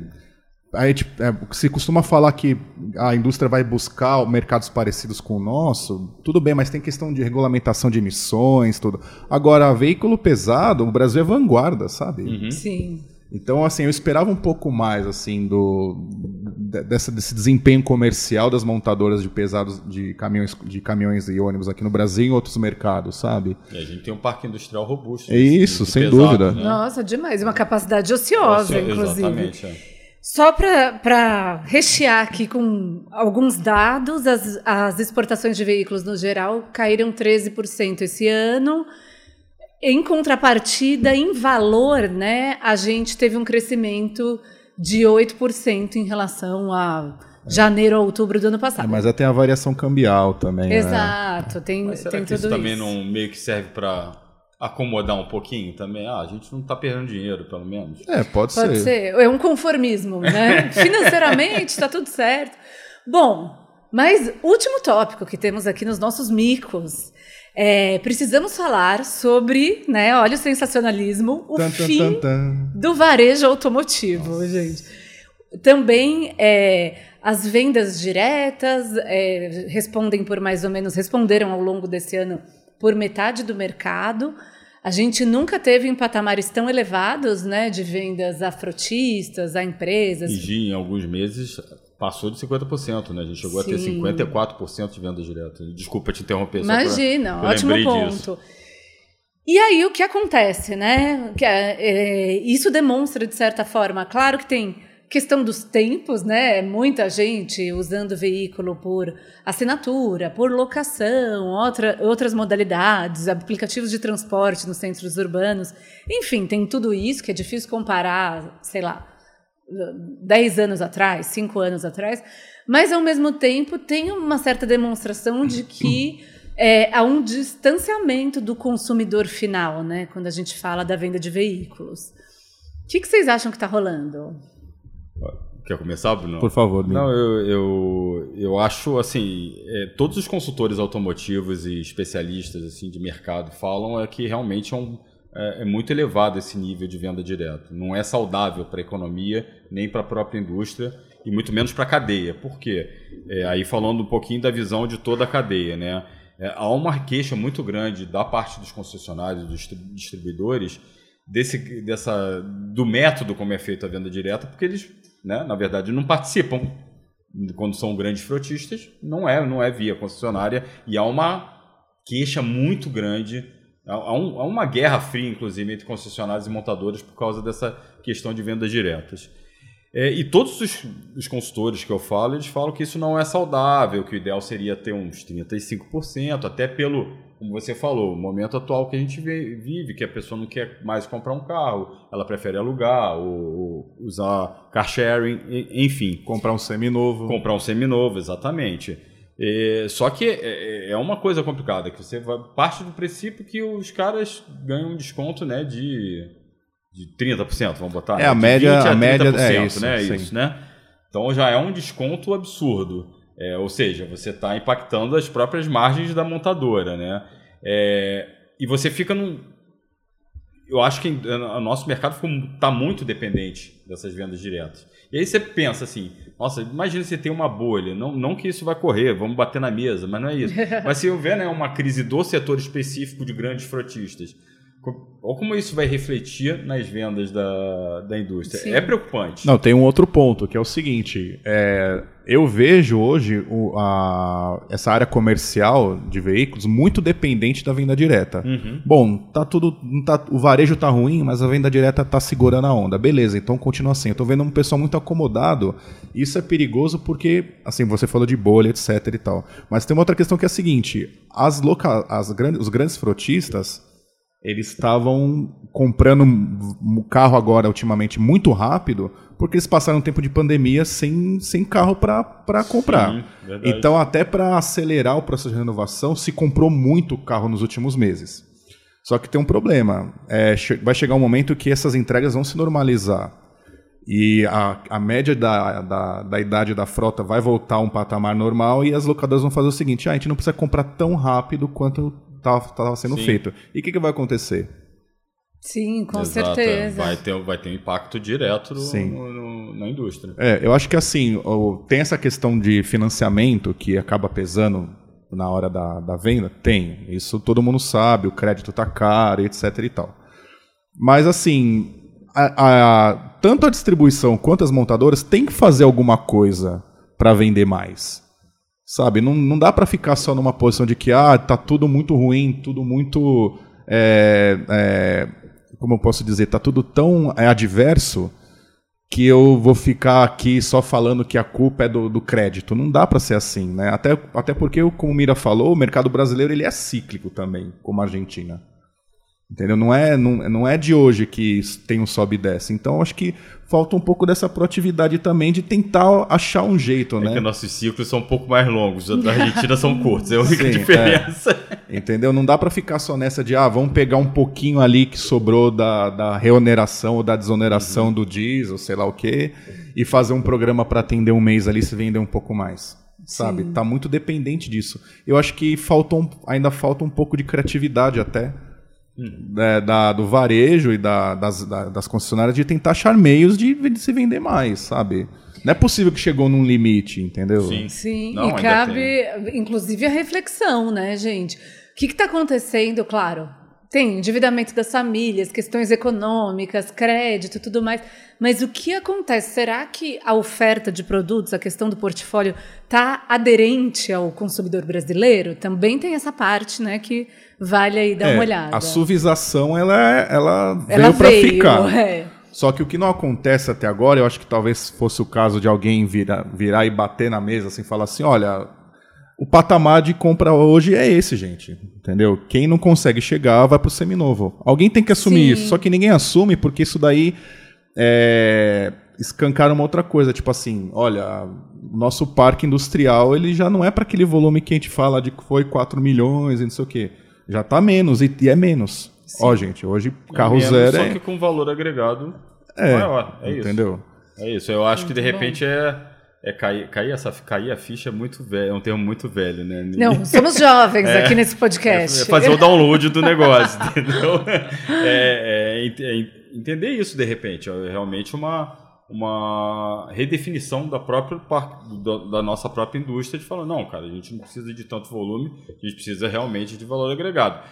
Speaker 2: A gente, é, se costuma falar que a indústria vai buscar mercados parecidos com o nosso, tudo bem, mas tem questão de regulamentação de emissões, tudo. Agora, veículo pesado, o Brasil é vanguarda, sabe?
Speaker 1: Uhum. Sim.
Speaker 2: Então, assim, eu esperava um pouco mais, assim, do dessa, desse desempenho comercial das montadoras de pesados de caminhões, de caminhões e ônibus aqui no Brasil e em outros mercados, sabe?
Speaker 3: E a gente tem um parque industrial robusto.
Speaker 2: É isso, sem pesado, dúvida.
Speaker 1: Né? Nossa, demais. Uma capacidade ociosa, Ocio, inclusive.
Speaker 3: Exatamente. É.
Speaker 1: Só para rechear aqui com alguns dados, as, as exportações de veículos no geral caíram 13% esse ano. Em contrapartida, em valor, né, a gente teve um crescimento de 8% em relação a janeiro a outubro do ano passado. É,
Speaker 2: mas tem a variação cambial também. Né?
Speaker 1: Exato, né? tem,
Speaker 3: mas será
Speaker 1: tem
Speaker 3: que
Speaker 1: tudo
Speaker 3: isso também não meio que serve para acomodar um pouquinho também? Ah, a gente não está perdendo dinheiro, pelo menos.
Speaker 2: É, pode,
Speaker 1: pode ser. ser. É um conformismo, né? Financeiramente está tudo certo. Bom, mas último tópico que temos aqui nos nossos micos. É, precisamos falar sobre, né, olha o sensacionalismo, o tan, fim tan, tan, do varejo automotivo, Nossa. gente. Também é, as vendas diretas é, respondem por mais ou menos, responderam ao longo desse ano por metade do mercado. A gente nunca teve em patamares tão elevados né, de vendas a frotistas, a empresas.
Speaker 3: E em alguns meses passou de 50%, né? A gente chegou Sim. a ter 54% de vendas diretas. Desculpa te interromper.
Speaker 1: Imagina, pra, ótimo ponto. Disso. E aí o que acontece, né? É, é, isso demonstra de certa forma, claro que tem questão dos tempos, né? Muita gente usando veículo por assinatura, por locação, outra, outras modalidades, aplicativos de transporte nos centros urbanos. Enfim, tem tudo isso que é difícil comparar, sei lá, 10 anos atrás, 5 anos atrás, mas ao mesmo tempo tem uma certa demonstração de que é, há um distanciamento do consumidor final, né? Quando a gente fala da venda de veículos. O que, que vocês acham que está rolando?
Speaker 3: Quer começar, Bruno?
Speaker 2: Por favor.
Speaker 3: Não, eu, eu, eu acho, assim, é, todos os consultores automotivos e especialistas assim de mercado falam é que realmente é, um, é, é muito elevado esse nível de venda direta. Não é saudável para a economia, nem para a própria indústria, e muito menos para a cadeia. Por quê? É, aí falando um pouquinho da visão de toda a cadeia, né? É, há uma queixa muito grande da parte dos concessionários, dos distribuidores, desse, dessa, do método como é feita a venda direta, porque eles né, na verdade, não participam quando são grandes frotistas, não é, não é via concessionária e há uma queixa muito grande, há, um, há uma guerra fria, inclusive, entre concessionários e montadores por causa dessa questão de vendas diretas. É, e todos os, os, consultores que eu falo, eles falam que isso não é saudável, que o ideal seria ter uns 35%, até pelo como você falou, o momento atual que a gente vive, que a pessoa não quer mais comprar um carro, ela prefere alugar ou, ou usar car sharing, enfim.
Speaker 2: Comprar um seminovo.
Speaker 3: Comprar um seminovo, exatamente. É, só que é, é, é uma coisa complicada, que você vai, parte do princípio que os caras ganham um desconto né, de, de 30%, vamos botar.
Speaker 2: É, a média, a, a média é isso,
Speaker 3: né? Isso, né? Então já é um desconto absurdo. É, ou seja, você está impactando as próprias margens da montadora, né? É, e você fica num. Eu acho que o nosso mercado está muito dependente dessas vendas diretas. E aí você pensa assim, nossa, imagina se tem uma bolha, não, não que isso vai correr, vamos bater na mesa, mas não é isso. mas se houver né, uma crise do setor específico de grandes frotistas, ou como isso vai refletir nas vendas da, da indústria. Sim. É preocupante.
Speaker 2: Não, tem um outro ponto, que é o seguinte: é, eu vejo hoje o, a, essa área comercial de veículos muito dependente da venda direta. Uhum. Bom, tá tudo. Tá, o varejo tá ruim, mas a venda direta tá segurando a onda. Beleza, então continua assim. Eu tô vendo um pessoal muito acomodado. Isso é perigoso porque, assim, você falou de bolha, etc e tal. Mas tem uma outra questão que é a seguinte: as loca, as grandes, os grandes frotistas eles estavam comprando um carro agora, ultimamente, muito rápido, porque eles passaram um tempo de pandemia sem, sem carro para comprar.
Speaker 3: Sim,
Speaker 2: então, até para acelerar o processo de renovação, se comprou muito carro nos últimos meses. Só que tem um problema. É, vai chegar um momento que essas entregas vão se normalizar. E a, a média da, da, da idade da frota vai voltar a um patamar normal e as locadoras vão fazer o seguinte: ah, a gente não precisa comprar tão rápido quanto estava sendo
Speaker 3: Sim.
Speaker 2: feito. E o que, que vai acontecer?
Speaker 1: Sim, com
Speaker 3: Exato,
Speaker 1: certeza.
Speaker 3: é. Vai ter, vai ter um impacto direto no-
Speaker 2: Sim.
Speaker 3: no- no- na indústria.
Speaker 2: É, eu acho que assim, tem essa questão de financiamento que acaba pesando na hora da, da venda? Tem. Isso todo mundo sabe, o crédito tá caro, etc e tal. Mas assim, a- a- tanto a distribuição quanto as montadoras têm que fazer alguma coisa para vender mais. Sabe? Não, não dá para ficar só numa posição de que ah, tá tudo muito ruim, tudo muito. é, é, como eu posso dizer? Tá tudo tão é, adverso que eu vou ficar aqui só falando que a culpa é do, do crédito. Não dá para ser assim, né? Até, até porque, como o Mira falou, o mercado brasileiro ele é cíclico também, como a Argentina. Entendeu? Não é, não, não é de hoje que tem um sobe e desce. Então, acho que falta um pouco dessa proatividade também de tentar achar um jeito,
Speaker 3: É
Speaker 2: né?
Speaker 3: que nossos ciclos são um pouco mais longos, os da Argentina são curtos, é a única
Speaker 2: Sim,
Speaker 3: diferença.
Speaker 2: Entendeu? Não dá para ficar só nessa de, ah, vamos pegar um pouquinho ali que sobrou da, da reoneração ou da desoneração do diesel, sei lá o quê, e fazer um programa para atender um mês ali e se vender um pouco mais. Sabe? Tá muito dependente disso. Eu acho que falta um- ainda falta um pouco de criatividade até. Né, da, do varejo e da- das, da- das concessionárias de tentar achar meios de, de se vender mais, sabe? Não é possível que chegou num limite, entendeu?
Speaker 3: Sim.
Speaker 1: Sim,
Speaker 3: Não,
Speaker 1: e cabe, inclusive, a reflexão, né, gente? O que está acontecendo? Claro, tem endividamento das famílias, questões econômicas, crédito e tudo mais. Mas o que acontece? Será que a oferta de produtos, a questão do portfólio, está aderente ao consumidor brasileiro? Também tem essa parte, né, que vale aí dar
Speaker 2: É,
Speaker 1: uma olhada.
Speaker 2: A suavização, ela, ela,
Speaker 1: Ela
Speaker 2: veio para ficar.
Speaker 1: é.
Speaker 2: Só que o que não acontece até agora, eu acho que talvez fosse o caso de alguém virar, virar e bater na mesa assim, falar assim, olha, o patamar de compra hoje é esse, gente, entendeu? Quem não consegue chegar vai pro seminovo. Alguém tem que assumir
Speaker 1: Sim.
Speaker 2: isso, só que ninguém assume porque isso daí é, escancara uma outra coisa, tipo assim, olha, o nosso parque industrial ele já não é para aquele volume que a gente fala de que foi 4 milhões e não sei o quê. Já tá menos e, e é menos. Ó, gente, hoje carro
Speaker 3: É menos,
Speaker 2: zero
Speaker 3: Só
Speaker 2: é,
Speaker 3: que com valor agregado
Speaker 2: é,
Speaker 3: maior. É isso.
Speaker 2: entendeu?
Speaker 3: É isso. Eu acho que de
Speaker 1: Muito
Speaker 3: repente é, é cair, cair, essa, cair a ficha é muito velho. É um termo muito velho, né?
Speaker 1: Não, somos jovens aqui nesse
Speaker 3: É
Speaker 1: podcast.
Speaker 3: fazer o download do negócio, entendeu? É, é é ent- entender isso de repente. É realmente uma, uma redefinição da, própria, da nossa própria indústria de falar, não, cara, a gente não precisa de tanto volume, a gente precisa realmente de valor agregado.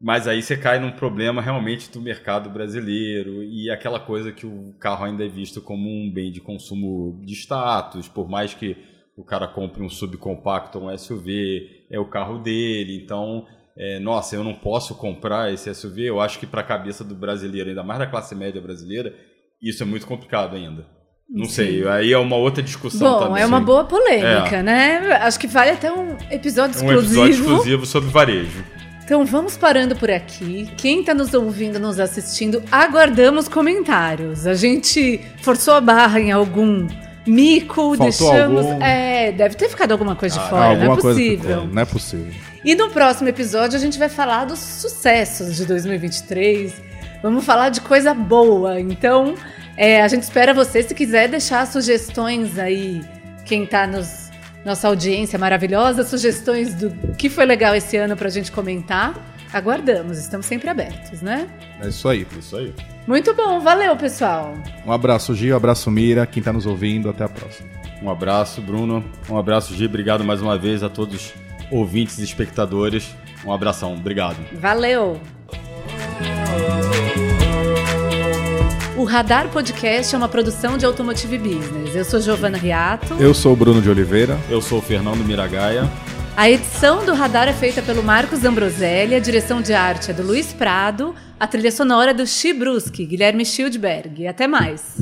Speaker 3: Mas aí você cai num problema realmente do mercado brasileiro e aquela coisa que o carro ainda é visto como um bem de consumo de status, por mais que o cara compre um subcompacto, um SUV, é o carro dele, então, é, nossa, eu não posso comprar esse SUV. Eu acho que para a cabeça do brasileiro, ainda mais da classe média brasileira, isso é muito complicado ainda. Não sei, aí é uma outra discussão
Speaker 1: Bom,
Speaker 3: também.
Speaker 1: é uma boa polêmica,
Speaker 3: É.
Speaker 1: né? Acho que vale até um episódio
Speaker 3: um
Speaker 1: exclusivo.
Speaker 3: episódio exclusivo sobre varejo.
Speaker 1: Então vamos parando por aqui. Quem está nos ouvindo, nos assistindo, aguardamos comentários. A gente forçou a barra em algum mico,
Speaker 2: Faltou
Speaker 1: deixamos.
Speaker 2: algum?
Speaker 1: É, deve ter ficado alguma coisa de
Speaker 3: Ah,
Speaker 1: fora, não é possível.
Speaker 2: não é possível.
Speaker 1: E no próximo episódio a gente vai falar dos sucessos de 2023. Vamos falar de coisa boa. Então, é, a gente espera você. Se quiser deixar sugestões aí, quem tá nos nossa audiência maravilhosa, sugestões do que foi legal esse ano pra gente comentar. Aguardamos, estamos sempre abertos, né?
Speaker 2: É isso aí.
Speaker 3: Isso aí.
Speaker 1: Muito bom, valeu, pessoal.
Speaker 2: Um abraço, Gil, um abraço, Mira, quem está nos ouvindo, até a próxima.
Speaker 3: Um abraço, Bruno. Um abraço, Gi. Obrigado mais uma vez a todos os ouvintes e espectadores. Um abração. Obrigado.
Speaker 1: Valeu! O Radar Podcast é uma produção de Automotive Business. Eu sou Giovana Riato.
Speaker 2: Eu sou o Bruno de Oliveira.
Speaker 3: Eu sou o Fernando Miragaia.
Speaker 1: A edição do Radar é feita pelo Marcos Ambroselli, a direção de arte é do Luiz Prado, a trilha sonora é do Chibruski, Guilherme Schildberg. Até mais!